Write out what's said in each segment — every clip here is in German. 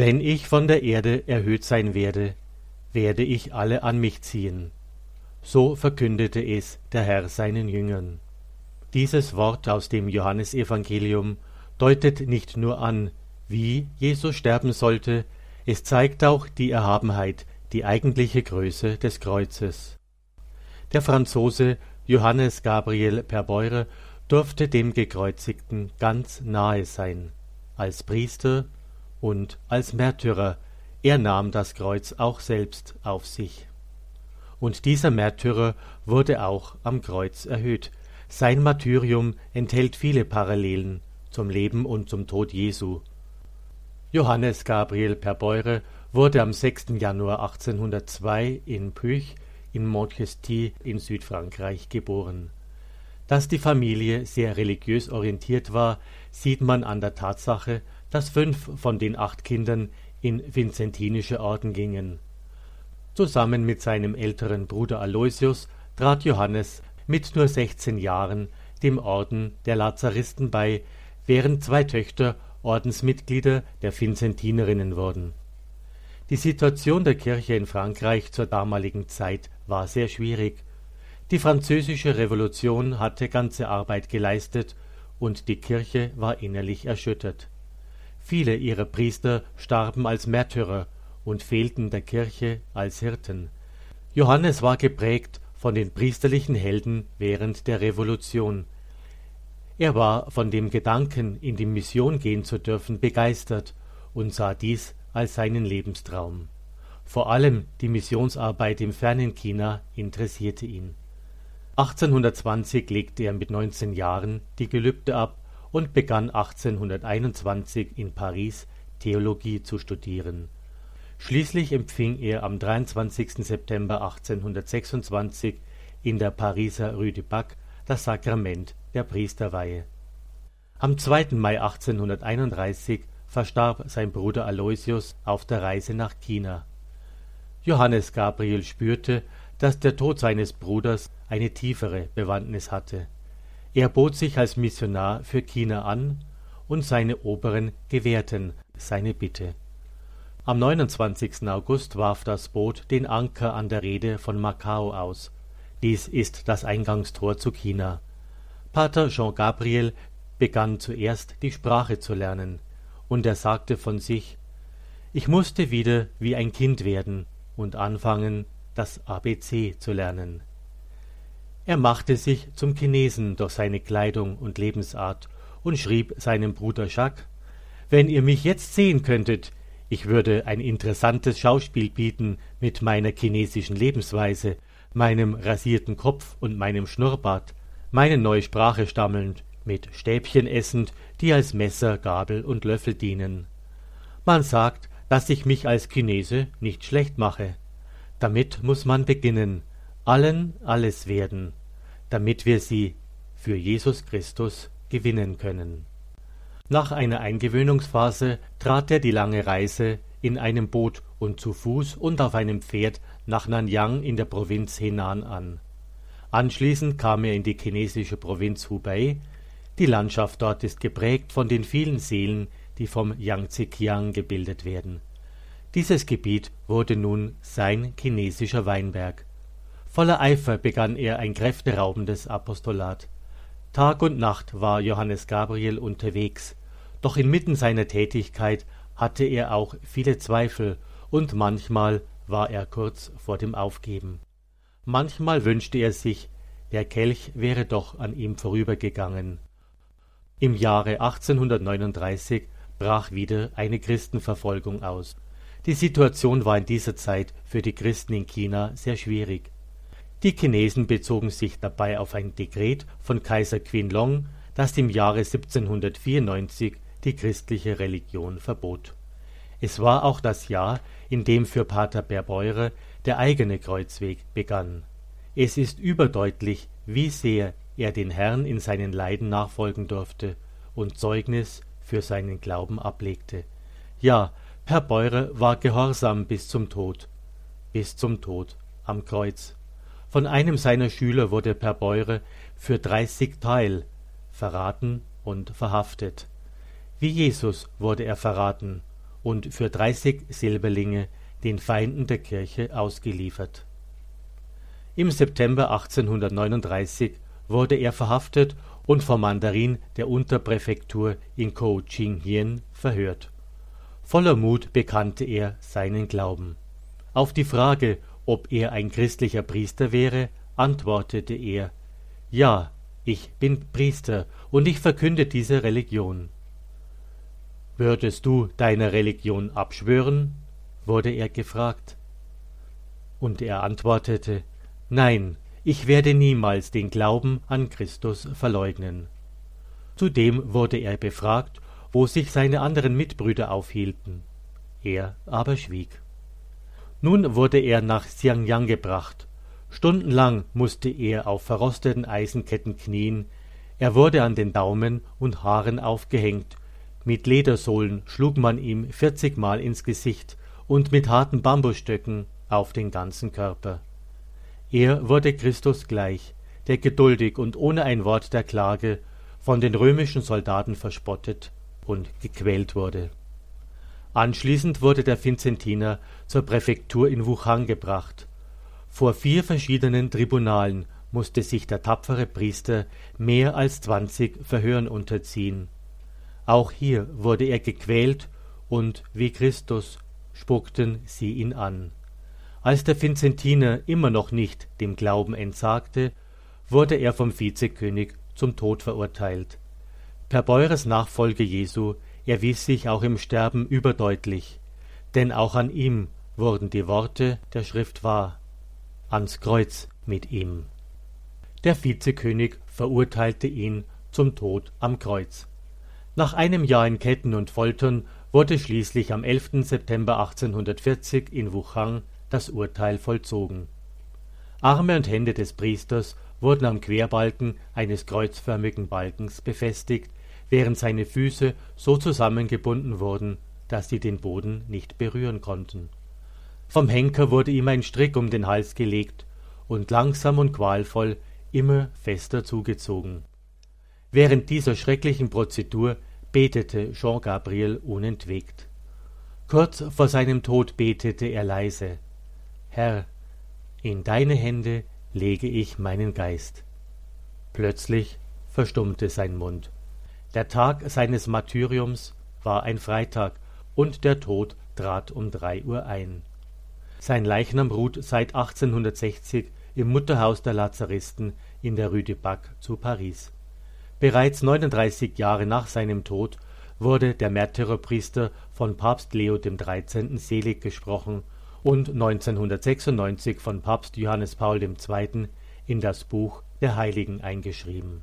Wenn ich von der Erde erhöht sein werde, werde ich alle an mich ziehen. So verkündete es der Herr seinen Jüngern. Dieses Wort aus dem Johannesevangelium deutet nicht nur an, wie Jesus sterben sollte, es zeigt auch die Erhabenheit, die eigentliche Größe des Kreuzes. Der Franzose Johannes Gabriel Perbeure durfte dem Gekreuzigten ganz nahe sein, als Priester und als Märtyrer, er nahm das Kreuz auch selbst auf sich. Und dieser Märtyrer wurde auch am Kreuz erhöht. Sein Martyrium enthält viele Parallelen zum Leben und zum Tod Jesu. Johannes Gabriel Perbeure wurde am 6. Januar 1802 in Puch in Montesquieu in Südfrankreich geboren. Dass die Familie sehr religiös orientiert war, sieht man an der Tatsache, dass fünf von den acht Kindern in vinzentinische Orden gingen. Zusammen mit seinem älteren Bruder Aloysius trat Johannes mit nur sechzehn Jahren dem Orden der Lazaristen bei, während zwei Töchter Ordensmitglieder der Vinzentinerinnen wurden. Die Situation der Kirche in Frankreich zur damaligen Zeit war sehr schwierig. Die französische Revolution hatte ganze Arbeit geleistet und die Kirche war innerlich erschüttert. Viele ihrer Priester starben als Märtyrer und fehlten der Kirche als Hirten. Johannes war geprägt von den priesterlichen Helden während der Revolution. Er war von dem Gedanken, in die Mission gehen zu dürfen, begeistert und sah dies als seinen Lebenstraum. Vor allem die Missionsarbeit im fernen China interessierte ihn. 1820 legte er mit 19 Jahren die Gelübde ab und begann 1821 in Paris Theologie zu studieren. Schließlich empfing er am 23. September 1826 in der Pariser Rue du Bac das Sakrament der Priesterweihe. Am 2. Mai 1831 verstarb sein Bruder Aloysius auf der Reise nach China. Johannes Gabriel spürte, dass der Tod seines Bruders eine tiefere Bewandtnis hatte. Er bot sich als Missionar für China an, und seine Oberen gewährten seine Bitte. Am 29. August warf das Boot den Anker an der Reede von Macao aus. Dies ist das Eingangstor zu China. Pater Jean Gabriel begann zuerst die Sprache zu lernen, und er sagte von sich Ich musste wieder wie ein Kind werden und anfangen, das ABC zu lernen. Er machte sich zum Chinesen durch seine Kleidung und Lebensart und schrieb seinem Bruder Jacques Wenn ihr mich jetzt sehen könntet, ich würde ein interessantes Schauspiel bieten mit meiner chinesischen Lebensweise, meinem rasierten Kopf und meinem Schnurrbart, meine neue Sprache stammelnd, mit Stäbchen essend, die als Messer, Gabel und Löffel dienen. Man sagt, dass ich mich als Chinese nicht schlecht mache. Damit muss man beginnen, allen alles werden, damit wir sie für Jesus Christus gewinnen können. Nach einer Eingewöhnungsphase trat er die lange Reise in einem Boot und zu Fuß und auf einem Pferd nach Nanyang in der Provinz Henan an. Anschließend kam er in die chinesische Provinz Hubei. Die Landschaft dort ist geprägt von den vielen Seelen, die vom Yangtze-Kiang gebildet werden. Dieses Gebiet wurde nun sein chinesischer Weinberg. Voller Eifer begann er ein kräfteraubendes Apostolat. Tag und Nacht war Johannes Gabriel unterwegs, doch inmitten seiner Tätigkeit hatte er auch viele Zweifel, und manchmal war er kurz vor dem Aufgeben. Manchmal wünschte er sich, der Kelch wäre doch an ihm vorübergegangen. Im Jahre 1839 brach wieder eine Christenverfolgung aus. Die Situation war in dieser Zeit für die Christen in China sehr schwierig. Die Chinesen bezogen sich dabei auf ein Dekret von Kaiser Qianlong, das im Jahre 1794 die christliche Religion verbot. Es war auch das Jahr, in dem für Pater Berbeure der eigene Kreuzweg begann. Es ist überdeutlich, wie sehr er den Herrn in seinen Leiden nachfolgen durfte und Zeugnis für seinen Glauben ablegte. Ja, Herr Beure war gehorsam bis zum Tod, bis zum Tod am Kreuz. Von einem seiner Schüler wurde Perbeure für dreißig Teil verraten und verhaftet. Wie Jesus wurde er verraten und für 30 Silberlinge den Feinden der Kirche ausgeliefert. Im September 1839 wurde er verhaftet und vom Mandarin der Unterpräfektur in Ching-hien verhört. Voller Mut bekannte er seinen Glauben. Auf die Frage, ob er ein christlicher Priester wäre, antwortete er Ja, ich bin Priester und ich verkünde diese Religion. Würdest du deiner Religion abschwören? wurde er gefragt. Und er antwortete Nein, ich werde niemals den Glauben an Christus verleugnen. Zudem wurde er befragt, wo sich seine anderen Mitbrüder aufhielten. Er aber schwieg. Nun wurde er nach Xiangyang gebracht. Stundenlang musste er auf verrosteten Eisenketten knien, er wurde an den Daumen und Haaren aufgehängt, mit Ledersohlen schlug man ihm vierzigmal ins Gesicht und mit harten Bambusstöcken auf den ganzen Körper. Er wurde Christus gleich, der geduldig und ohne ein Wort der Klage von den römischen Soldaten verspottet und gequält wurde. Anschließend wurde der Vinzentiner zur Präfektur in Wuchang gebracht. Vor vier verschiedenen Tribunalen musste sich der tapfere Priester mehr als zwanzig Verhören unterziehen. Auch hier wurde er gequält und wie Christus spuckten sie ihn an. Als der Vinzentiner immer noch nicht dem Glauben entsagte, wurde er vom Vizekönig zum Tod verurteilt. Per Beures Nachfolge Jesu erwies sich auch im Sterben überdeutlich, denn auch an ihm wurden die Worte der Schrift wahr. Ans Kreuz mit ihm. Der Vizekönig verurteilte ihn zum Tod am Kreuz. Nach einem Jahr in Ketten und Foltern wurde schließlich am 11. September 1840 in Wuchang das Urteil vollzogen. Arme und Hände des Priesters wurden am Querbalken eines kreuzförmigen Balkens befestigt, während seine Füße so zusammengebunden wurden, dass sie den Boden nicht berühren konnten. Vom Henker wurde ihm ein Strick um den Hals gelegt und langsam und qualvoll immer fester zugezogen. Während dieser schrecklichen Prozedur betete Jean Gabriel unentwegt. Kurz vor seinem Tod betete er leise Herr, in deine Hände lege ich meinen Geist. Plötzlich verstummte sein Mund. Der Tag seines Martyriums war ein Freitag, und der Tod trat um drei Uhr ein. Sein Leichnam ruht seit 1860 im Mutterhaus der Lazaristen in der Rue du Bac zu Paris. Bereits 39 Jahre nach seinem Tod wurde der Märtyrerpriester von Papst Leo XIII. selig gesprochen und 1996 von Papst Johannes Paul II. in das Buch der Heiligen eingeschrieben.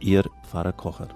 Ihr Pfarrer Kocher.